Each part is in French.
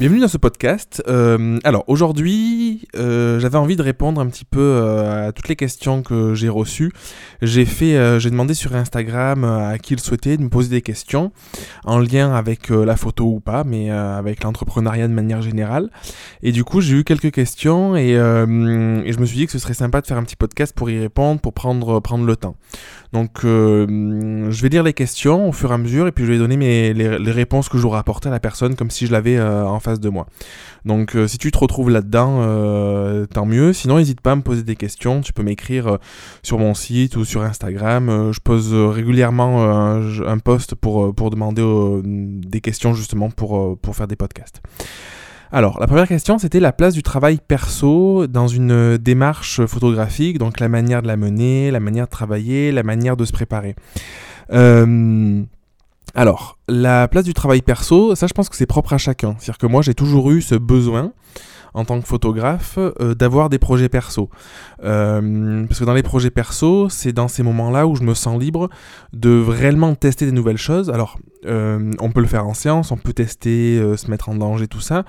Bienvenue dans ce podcast. Euh, alors aujourd'hui, euh, j'avais envie de répondre un petit peu euh, à toutes les questions que j'ai reçues. J'ai fait, j'ai demandé sur Instagram à qui le souhaitait de me poser des questions en lien avec la photo ou pas, mais avec l'entrepreneuriat de manière générale. Et du coup, j'ai eu quelques questions et, et, je me suis dit que ce serait sympa de faire un petit podcast pour y répondre, pour prendre prendre le temps. Donc, je vais lire les questions au fur et à mesure et puis je vais donner mes, les, réponses que j'aurais apportées à la personne comme si je l'avais en face de moi. Donc euh, si tu te retrouves là-dedans, euh, tant mieux. Sinon, n'hésite pas à me poser des questions. Tu peux m'écrire euh, sur mon site ou sur Instagram. je pose régulièrement un, post pour, pour demander des questions justement pour, pour faire des podcasts. Alors, la première question, c'était la place du travail perso dans une démarche photographique, donc la manière de la mener, la manière de travailler, la manière de se préparer. Euh, alors, la place du travail perso, ça je pense que c'est propre à chacun. C'est-à-dire que moi j'ai toujours eu ce besoin en tant que photographe euh, d'avoir des projets perso. Euh, parce que dans les projets perso, c'est dans ces moments-là où je me sens libre de réellement tester des nouvelles choses. Alors, euh, on peut le faire en séance, on peut tester, se mettre en danger, tout ça.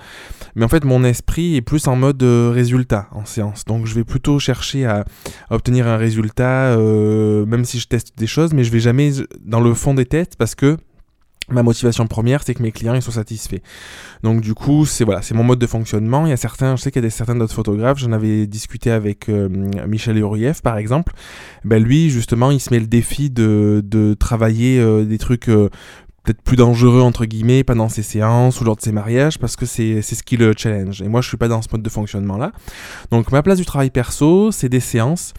Mais en fait, mon esprit est plus en mode résultat en séance. Donc, je vais plutôt chercher à, à obtenir un résultat, même si je teste des choses, mais je vais jamais dans le fond des têtes parce que ma motivation première, c'est que mes clients ils soient satisfaits. Donc du coup, c'est voilà, c'est mon mode de fonctionnement. Il y a certains, je sais qu'il y a des certains d'autres photographes. J'en avais discuté avec euh, Michel Urieff par exemple. Ben lui, justement, il se met le défi de, de travailler euh, des trucs euh, peut-être plus dangereux entre guillemets pendant ses séances ou lors de ses mariages parce que c'est ce qui le challenge. Et moi je suis pas dans ce mode de fonctionnement là donc ma place du travail perso c'est des séances.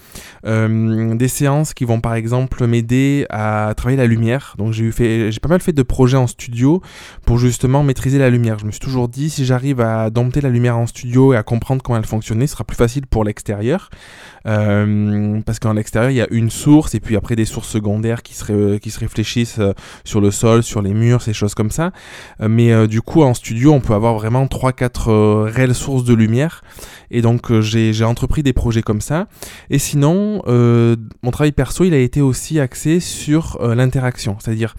Euh, des séances qui vont par exemple m'aider à travailler la lumière. Donc j'ai eu fait j'ai pas mal fait de projets en studio pour justement maîtriser la lumière. Je me suis toujours dit si j'arrive à dompter la lumière en studio et à comprendre comment elle fonctionnait ce sera plus facile pour l'extérieur. Euh, parce qu'en extérieur il y a une source et puis après des sources secondaires qui se, qui se réfléchissent euh, sur le sol les murs, ces choses comme ça. Euh, mais euh, du coup, en studio, on peut avoir vraiment 3-4 euh, réelles sources de lumière. Et donc, j'ai entrepris des projets comme ça. Et sinon, mon travail perso, il a été aussi axé sur l'interaction. C'est-à-dire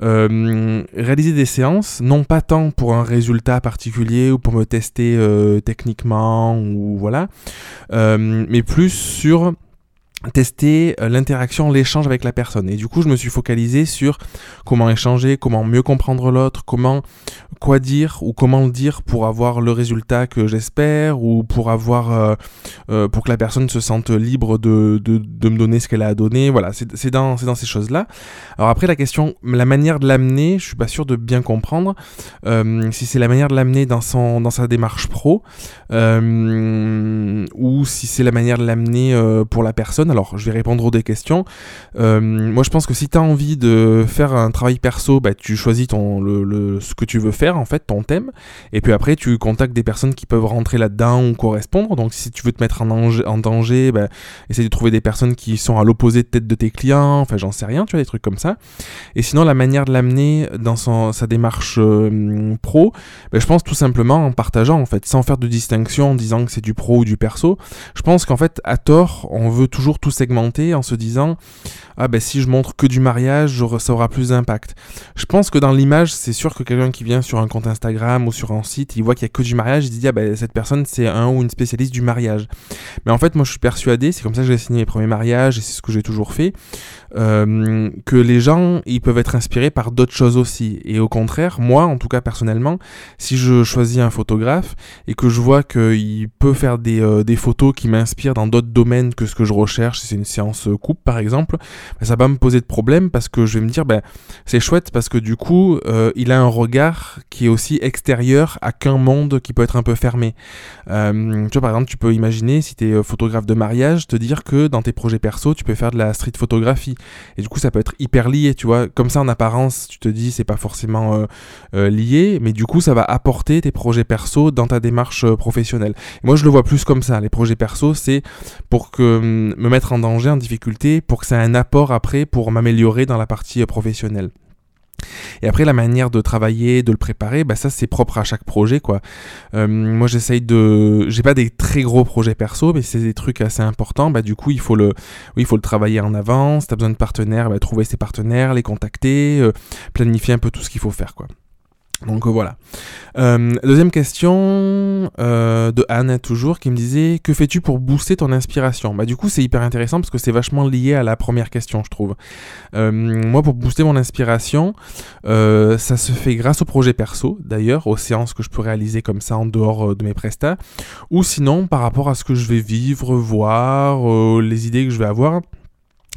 réaliser des séances, non pas tant pour un résultat particulier ou pour me tester techniquement ou voilà, mais plus sur tester euh, l'interaction, l'échange avec la personne. Et du coup, je me suis focalisé sur comment échanger, comment mieux comprendre l'autre, comment quoi dire ou comment le dire pour avoir le résultat que j'espère ou pour avoir euh, euh, pour que la personne se sente libre de, de, me donner ce qu'elle a à donner. Voilà, c'est dans, dans ces choses-là. Alors après, la question, la manière de l'amener, je suis pas sûr de bien comprendre. si c'est la manière de l'amener dans, dans sa démarche pro ou si c'est la manière de l'amener pour la personne alors, je vais répondre aux des questions. Euh, moi, je pense que si tu as envie de faire un travail perso, bah, tu choisis ton, le, ce que tu veux faire, en fait, ton thème. Et puis après, tu contactes des personnes qui peuvent rentrer là-dedans ou correspondre. Donc, si tu veux te mettre en danger, en danger bah, essaye de trouver des personnes qui sont à l'opposé de tête de tes clients. Enfin, j'en sais rien, tu vois, des trucs comme ça. Et sinon, la manière de l'amener dans son, sa démarche euh, pro, bah, je pense tout simplement en partageant, en fait, sans faire de distinction en disant que c'est du pro ou du perso. Je pense qu'en fait, à tort, on veut toujours tout segmenter en se disant ah ben si je montre que du mariage, ça aura plus d'impact. Je pense que dans l'image, c'est sûr que quelqu'un qui vient sur un compte Instagram ou sur un site, il voit qu'il y a que du mariage, il dit ah ben cette personne c'est un ou une spécialiste du mariage. Mais en fait, moi je suis persuadé, c'est comme ça que j'ai signé mes premiers mariages et c'est ce que j'ai toujours fait, euh, que les gens ils peuvent être inspirés par d'autres choses aussi. Et au contraire, moi en tout cas personnellement, si je choisis un photographe et que je vois qu'il peut faire des, euh, des photos qui m'inspirent dans d'autres domaines que ce que je recherche, si c'est une séance coupe par exemple, ben, ça va me poser de problème parce que je vais me dire, ben, c'est chouette parce que du coup, euh, il a un regard qui est aussi extérieur à qu'un monde qui peut être un peu fermé. Euh, tu vois, par exemple, tu peux imaginer, si tu es euh, photographe de mariage, te dire que dans tes projets perso, tu peux faire de la street photographie. Et du coup, ça peut être hyper lié, tu vois. Comme ça, en apparence, tu te dis, c'est pas forcément lié, mais du coup, ça va apporter tes projets perso dans ta démarche professionnelle. moi, je le vois plus comme ça. Les projets perso, c'est pour que hum, me mettre en danger, en difficulté, pour que ça ait un apport après pour m'améliorer dans la partie euh, professionnelle. Et après, la manière de travailler, de le préparer, bah ça c'est propre à chaque projet quoi. Euh, moi j'essaye de, j'ai pas des très gros projets perso, mais c'est des trucs assez importants. Bah du coup il faut le, oui il faut le travailler en avance. T'as besoin de partenaires, bah, trouver ses partenaires, les contacter, euh, planifier un peu tout ce qu'il faut faire quoi. Donc voilà. Euh, deuxième question euh, de Anne, toujours, qui me disait Que fais-tu pour booster ton inspiration? Bah, du coup, c'est hyper intéressant parce que c'est vachement lié à la première question, je trouve. Euh, moi, pour booster mon inspiration, ça se fait grâce au projet perso, d'ailleurs, aux séances que je peux réaliser comme ça en dehors de mes prestats, ou sinon par rapport à ce que je vais vivre, voir, les idées que je vais avoir.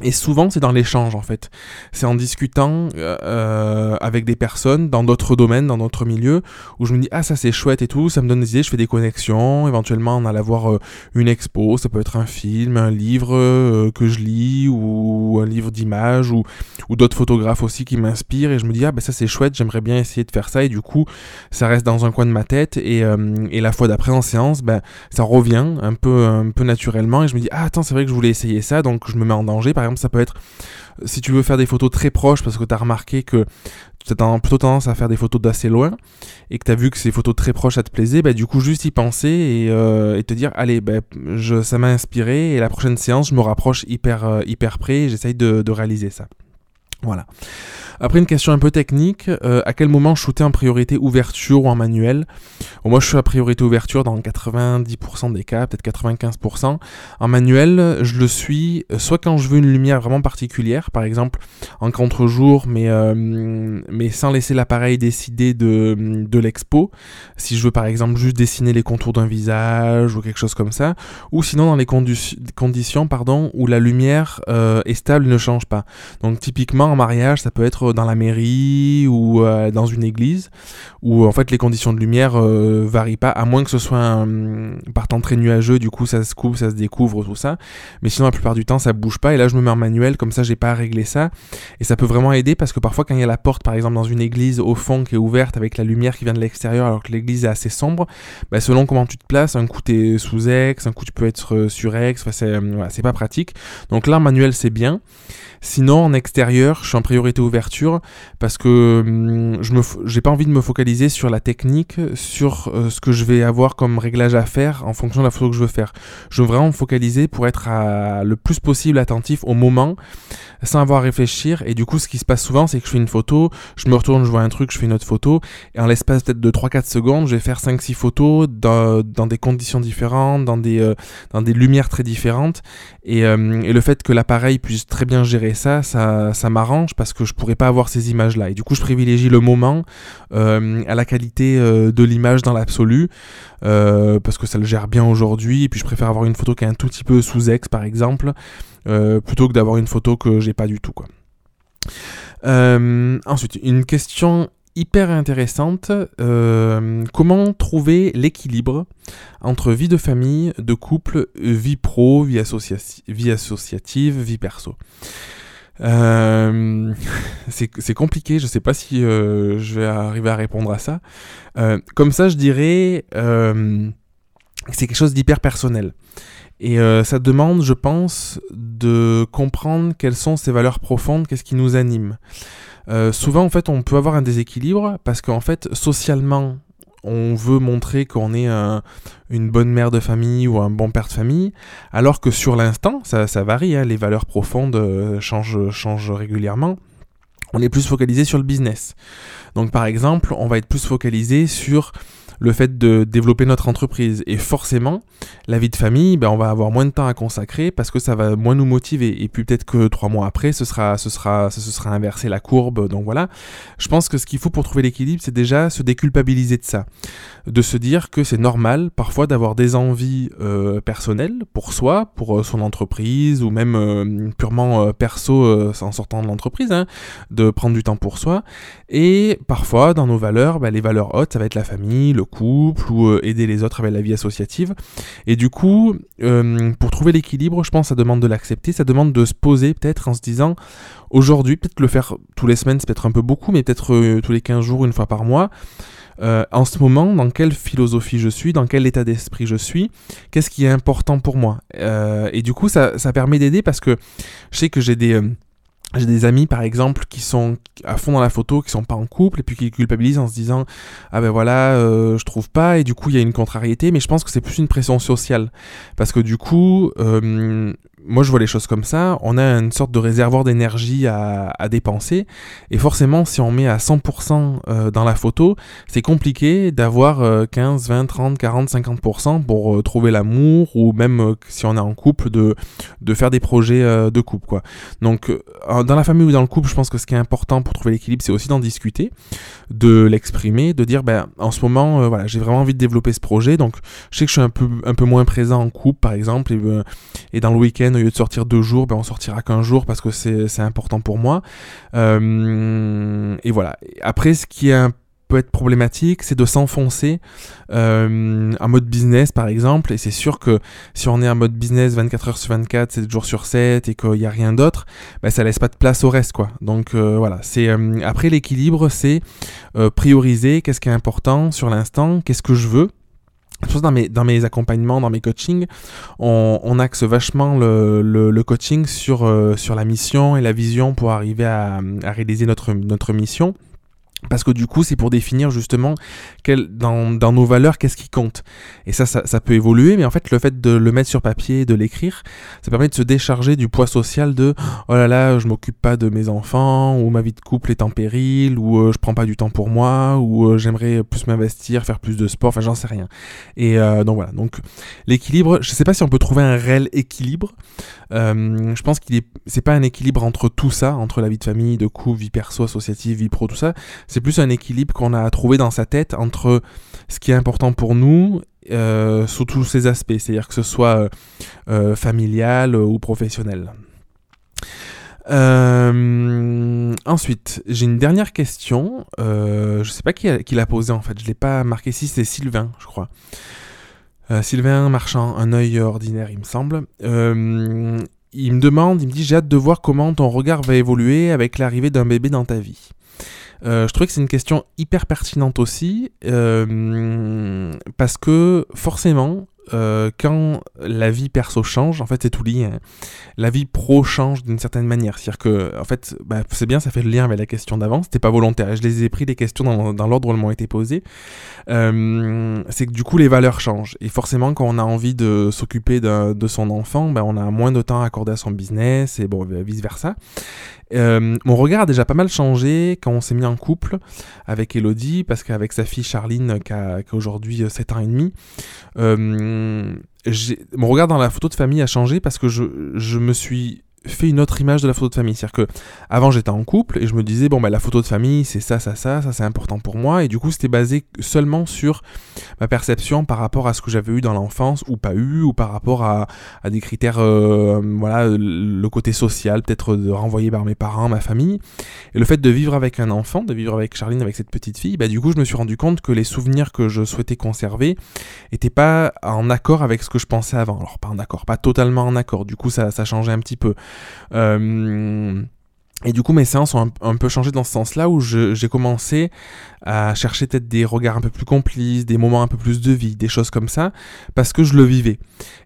Et souvent, c'est dans l'échange en fait. C'est en discutant euh, euh, avec des personnes dans d'autres domaines, dans d'autres milieux, où je me dis ah ça c'est chouette et tout, ça me donne des idées, je fais des connexions. Éventuellement, on allait voir euh, une expo, ça peut être un film, un livre que je lis ou un livre d'images ou, ou d'autres photographes aussi qui m'inspirent et je me dis ah ben ça c'est chouette, j'aimerais bien essayer de faire ça et du coup ça reste dans un coin de ma tête et, et la fois d'après en séance, ben ça revient un peu un peu naturellement et je me dis ah attends c'est vrai que je voulais essayer ça donc je me mets en danger par ça peut être si tu veux faire des photos très proches parce que tu as remarqué que tu as plutôt tendance à faire des photos d'assez loin et que tu as vu que ces photos très proches ça te plaisait, bah, du coup juste y penser et, euh, te dire allez bah, je, ça m'a inspiré et la prochaine séance je me rapproche hyper, euh, hyper près et j'essaye de réaliser ça. Voilà. Après une question un peu technique, euh, à quel moment shooter en priorité ouverture ou en manuel? Moi je suis à priorité ouverture dans 90% des cas, peut-être 95%. En manuel, je le suis euh, soit quand je veux une lumière vraiment particulière, par exemple en contre-jour, mais, euh, sans laisser l'appareil décider de, l'expo. Si je veux par exemple juste dessiner les contours d'un visage ou quelque chose comme ça. Ou sinon dans les conditions pardon, où la lumière est stable ne change pas. Donc typiquement en mariage, ça peut être dans la mairie ou euh, dans une église, où en fait les conditions de lumière euh, varient pas, à moins que ce soit un, par temps très nuageux, du coup ça se coupe, ça se découvre, tout ça. Mais sinon la plupart du temps ça bouge pas, et là je me mets en manuel, comme ça j'ai pas à régler ça. Et ça peut vraiment aider parce que parfois quand il y a la porte par exemple dans une église au fond qui est ouverte avec la lumière qui vient de l'extérieur alors que l'église est assez sombre, bah, selon comment tu te places, un coup t'es sous ex, un coup tu peux être euh, sur ex, c'est pas pratique. Donc là manuel c'est bien. Sinon, en extérieur, je suis en priorité ouverture parce que hum, je j'ai pas envie de me focaliser sur la technique, sur euh, ce que je vais avoir comme réglage à faire en fonction de la photo que je veux faire. Je veux vraiment me focaliser pour être le plus possible attentif au moment sans avoir à réfléchir. Et du coup, ce qui se passe souvent, c'est que je fais une photo, je me retourne, je vois un truc, je fais une autre photo, et en l'espace peut-être de 3-4 secondes, je vais faire 5-6 photos dans, des conditions différentes, dans des, euh, dans des lumières très différentes. Et, euh, et le fait que l'appareil puisse très bien gérer ça, ça, ça m'arrange parce que je pourrais pas avoir ces images-là. Et du coup, je privilégie le moment euh, à la qualité de l'image dans l'absolu. parce que ça le gère bien aujourd'hui et puis je préfère avoir une photo qui est un tout petit peu sous ex par exemple euh, plutôt que d'avoir une photo que j'ai pas du tout. Euh, ensuite, une question hyper intéressante. Euh, comment trouver l'équilibre entre vie de famille, de couple, vie pro, vie, associative, vie perso c'est compliqué, je sais pas si je vais arriver à répondre à ça. comme ça, je dirais c'est quelque chose d'hyper personnel. Et euh, ça demande, je pense, de comprendre quelles sont ces valeurs profondes, qu'est-ce qui nous anime. Euh, souvent, en fait, on peut avoir un déséquilibre parce qu'en fait, socialement, on veut montrer qu'on est une bonne mère de famille ou un bon père de famille, alors que sur l'instant, ça, varie, hein, les valeurs profondes euh, changent, changent régulièrement. On est plus focalisé sur le business. Donc par exemple, on va être plus focalisé sur le fait de développer notre entreprise. Et forcément, la vie de famille, ben, on va avoir moins de temps à consacrer parce que ça va moins nous motiver. Et puis peut-être que trois mois après, ce sera, ce sera, ce sera inversé la courbe. Donc voilà. Je pense que ce qu'il faut pour trouver l'équilibre, c'est déjà se déculpabiliser de ça. De se dire que c'est normal parfois d'avoir des envies euh, personnelles pour soi, pour euh, son entreprise ou même euh, purement perso en sortant de l'entreprise, hein, de prendre du temps pour soi. Et parfois, dans nos valeurs, ben, les valeurs hautes, ça va être la famille, le couple ou euh, aider les autres avec la vie associative. Et du coup, euh, pour trouver l'équilibre, je pense que ça demande de l'accepter, ça demande de se poser peut-être en se disant, aujourd'hui, peut-être le faire tous les semaines, c'est peut-être un peu beaucoup, mais peut-être euh, tous les 15 jours, une fois par mois. en ce moment, dans quelle philosophie je suis, dans quel état d'esprit je suis, qu'est-ce qui est important pour moi? et du coup, ça, ça permet d'aider parce que je sais que j'ai des j'ai des amis par exemple qui sont à fond dans la photo, qui sont pas en couple et puis qui culpabilisent en se disant ah ben voilà euh, je trouve pas et du coup il y a une contrariété mais je pense que c'est plus une pression sociale parce que du coup euh, moi je vois les choses comme ça, on a une sorte de réservoir d'énergie à, dépenser, et forcément si on met à 100% dans la photo, c'est compliqué d'avoir 15, 20, 30, 40, 50% pour trouver l'amour, ou même si on est en couple, de, de faire des projets de couple. Quoi. Donc dans la famille ou dans le couple, je pense que ce qui est important pour trouver l'équilibre, c'est aussi d'en discuter, de l'exprimer, de dire ben, en ce moment, voilà, j'ai vraiment envie de développer ce projet, donc je sais que je suis un peu, un peu moins présent en couple par exemple, et, et dans le week-end, au lieu de sortir deux jours, ben, on sortira qu'un jour parce que c'est important pour moi. Euh, et voilà. Après, ce qui peut être problématique, c'est de s'enfoncer euh, en mode business par exemple, et c'est sûr que si on est en mode business 24 heures sur 24, 7 jours sur 7 et qu'il n'y a rien d'autre, ben, ça laisse pas de place au reste quoi. Donc euh, voilà, c'est après l'équilibre, c'est prioriser qu'est-ce qui est important sur l'instant, qu'est-ce que je veux, dans mes, dans mes accompagnements, dans mes coachings, on, axe vachement le, coaching sur, euh, la mission et la vision pour arriver à, réaliser notre mission. Parce que du coup, c'est pour définir justement dans, nos valeurs, qu'est-ce qui compte. Et ça, ça, peut évoluer, mais en fait, le fait de le mettre sur papier, de l'écrire, ça permet de se décharger du poids social de oh là là, je m'occupe pas de mes enfants, ou ma vie de couple est en péril, ou euh, je prends pas du temps pour moi, ou euh, j'aimerais plus m'investir, faire plus de sport, enfin, j'en sais rien. Et euh, donc voilà. Donc l'équilibre, je sais pas si on peut trouver un réel équilibre. je pense qu'il est, c'est pas un équilibre entre tout ça, entre la vie de famille, de couple, vie perso, associative, vie pro, tout ça c'est plus un équilibre qu'on a trouvé dans sa tête entre ce qui est important pour nous euh, sous tous ces aspects, c'est-à-dire que ce soit euh, euh, familial ou professionnel. ensuite, j'ai une dernière question. je ne sais pas qui, l'a posée en fait. Je l'ai pas marqué ici. C'est Sylvain, je crois. Sylvain Marchand, un œil ordinaire, il me semble. il me demande, il me dit, j'ai hâte de voir comment ton regard va évoluer avec l'arrivée d'un bébé dans ta vie. Euh, je trouvais que c'est une question hyper pertinente aussi, euh, parce que forcément, euh, quand la vie perso change, en fait c'est tout lié. Hein. La vie pro change d'une certaine manière. C'est-à-dire que, en fait, bah, c'est bien, ça fait le lien avec la question d'avant. C'était pas volontaire. Je les ai pris les questions dans, l'ordre où elles m'ont été posées. C'est que du coup les valeurs changent. Et forcément, quand on a envie de s'occuper de son enfant, bah, on a moins de temps à accorder à son business et bon, vice versa. Euh, mon regard a déjà pas mal changé quand on s'est mis en couple avec Elodie, parce qu'avec sa fille Charline, qui a, aujourd'hui 7 ans et demi, euh, mon regard dans la photo de famille a changé parce que je me suis fait une autre image de la photo de famille. C'est-à-dire que avant j'étais en couple et je me disais bon bah la photo de famille c'est ça, ça, ça, ça c'est important pour moi et du coup c'était basé seulement sur ma perception par rapport à ce que j'avais eu dans l'enfance ou pas eu ou par rapport à, des critères euh, voilà le côté social peut-être de renvoyer par mes parents, ma famille et le fait de vivre avec un enfant, de vivre avec Charline avec cette petite fille, bah du coup je me suis rendu compte que les souvenirs que je souhaitais conserver étaient pas en accord avec ce que je pensais avant. Alors pas en accord, pas totalement en accord. Du coup ça ça changeait un petit peu. Euh, et du coup, mes séances ont un, peu changé dans ce sens-là où j'ai commencé à chercher peut-être des regards un peu plus complices, des moments un peu plus de vie, des choses comme ça, parce que je le vivais.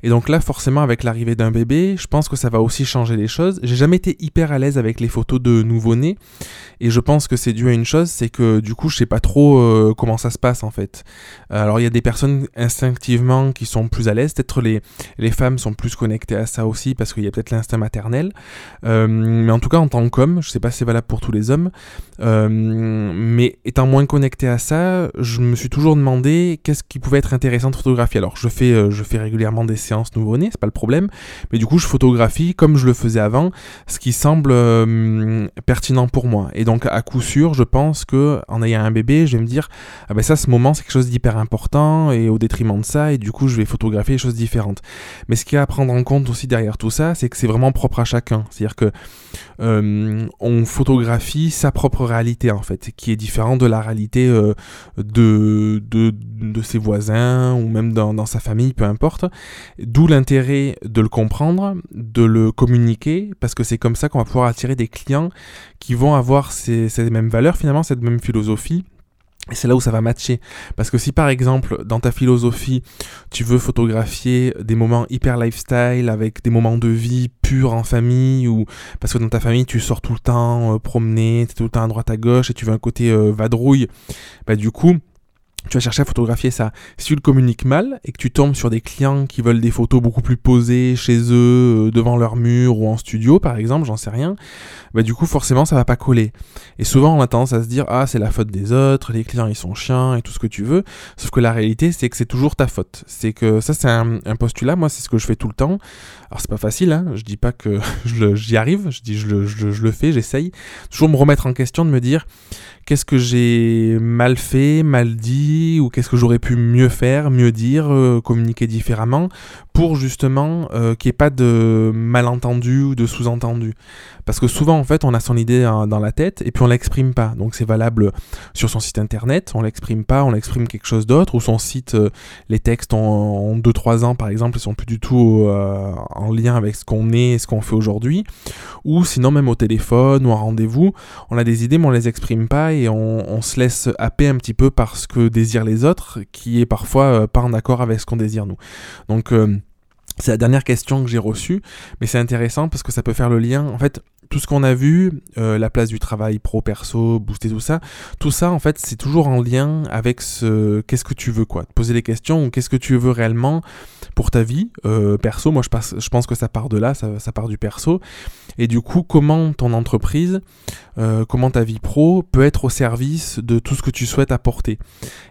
Et donc là, forcément, avec l'arrivée d'un bébé, je pense que ça va aussi changer les choses. J'ai jamais été hyper à l'aise avec les photos de nouveau-nés, et je pense que c'est dû à une chose, c'est que du coup, je sais pas trop euh, comment ça se passe en fait. Alors il y a des personnes instinctivement qui sont plus à l'aise, peut-être les, les femmes sont plus connectées à ça aussi, parce qu'il y a peut-être l'instinct maternel. Euh, mais en tout cas, en tant je sais pas si c'est valable pour tous les hommes, euh, mais étant moins connecté à ça, je me suis toujours demandé qu'est-ce qui pouvait être intéressant de photographier. Alors je fais, euh, je fais régulièrement des séances nouveau-nés, c'est pas le problème, mais du coup je photographie comme je le faisais avant, ce qui semble euh, pertinent pour moi. Et donc à coup sûr, je pense que en ayant un bébé, je vais me dire ah ben ça, ce moment c'est quelque chose d'hyper important et au détriment de ça, et du coup je vais photographier des choses différentes. Mais ce qu'il y a à prendre en compte aussi derrière tout ça, c'est que c'est vraiment propre à chacun. C'est-à-dire que on photographie sa propre réalité en fait, qui est différente de la réalité euh, de, de, ses voisins ou même dans, sa famille, peu importe. D'où l'intérêt de le comprendre, de le communiquer, parce que c'est comme ça qu'on va pouvoir attirer des clients qui vont avoir ces, ces mêmes valeurs, finalement, cette même philosophie c'est là où ça va matcher. Parce que si par exemple, dans ta philosophie, tu veux photographier des moments hyper lifestyle avec des moments de vie purs en famille, ou parce que dans ta famille, tu sors tout le temps euh, promener, tu es tout le temps à droite à gauche et tu veux un côté euh, vadrouille, bah du coup, tu vas chercher à photographier ça. Si tu le communiques mal et que tu tombes sur des clients qui veulent des photos beaucoup plus posées chez eux, euh, devant leur mur ou en studio par exemple, j'en sais rien, bah du coup forcément ça va pas coller. Et souvent on a tendance à se dire ah c'est la faute des autres, les clients ils sont chiants et tout ce que tu veux. Sauf que la réalité c'est que c'est toujours ta faute. C'est que ça c'est un, postulat, moi c'est ce que je fais tout le temps. Alors c'est pas facile, hein, je dis pas que j'y arrive, je dis je le, je le fais, j'essaye. Toujours me remettre en question, de me dire qu'est-ce que j'ai mal fait, mal dit, ou qu'est-ce que j'aurais pu mieux faire, mieux dire, euh, communiquer différemment, pour justement euh, qu'il n'y ait pas de malentendu ou de sous-entendu. Parce que souvent, en fait, on a son idée dans la tête et puis on l'exprime pas. Donc c'est valable sur son site internet, on l'exprime pas, on l'exprime quelque chose d'autre, ou son site, euh, les textes ont 2-3 ans par exemple, ils sont plus du tout en lien avec ce qu'on est et ce qu'on fait aujourd'hui. Ou sinon, même au téléphone ou en rendez-vous, on a des idées mais on les exprime pas et on, se laisse happer un petit peu par ce que désirent les autres, qui est parfois pas en accord avec ce qu'on désire nous. Donc c'est la dernière question que j'ai reçue, mais c'est intéressant parce que ça peut faire le lien. En fait, tout ce qu'on a vu, euh, la place du travail pro-perso, booster tout ça, tout ça en fait c'est toujours en lien avec ce qu'est-ce que tu veux quoi, poser les questions ou qu'est-ce que tu veux réellement pour ta vie euh, perso. Moi je, pense, je pense que ça part de là, ça, ça, part du perso. Et du coup comment ton entreprise, euh, comment ta vie pro peut être au service de tout ce que tu souhaites apporter?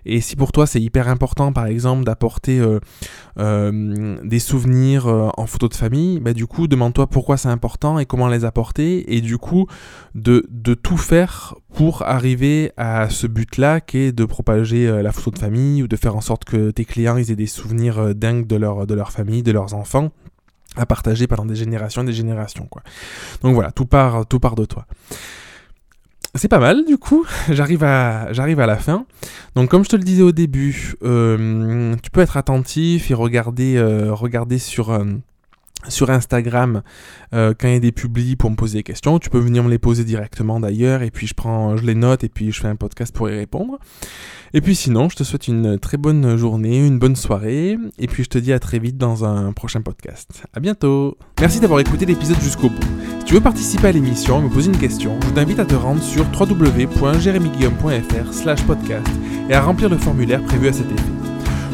Et si pour toi c'est hyper important par exemple d'apporter des souvenirs en photo de famille, bah, du coup demande-toi pourquoi c'est important et comment les apporter et du coup de, tout faire pour arriver à ce but-là qui est de propager euh, la photo de famille ou de faire en sorte que tes clients ils aient des souvenirs euh, dingues de leur, de leur famille, de leurs enfants à partager pendant des générations et des générations quoi. Donc voilà, tout part, tout part de toi. C'est pas mal du coup, j'arrive à, à la fin. Donc comme je te le disais au début, euh, tu peux être attentif et regarder, regarder sur sur Instagram euh, quand il y a des publis pour me poser des questions. Tu peux venir me les poser directement d'ailleurs et puis je prends, je les note et puis je fais un podcast pour y répondre. Et puis sinon, je te souhaite une très bonne journée, une bonne soirée et puis je te dis à très vite dans un prochain podcast. À bientôt. Merci d'avoir écouté l'épisode jusqu'au bout. Si tu veux participer à l'émission, me poser une question, je t'invite à te rendre sur www.jeremyguillaume.fr/podcast et à remplir le formulaire prévu à cet effet.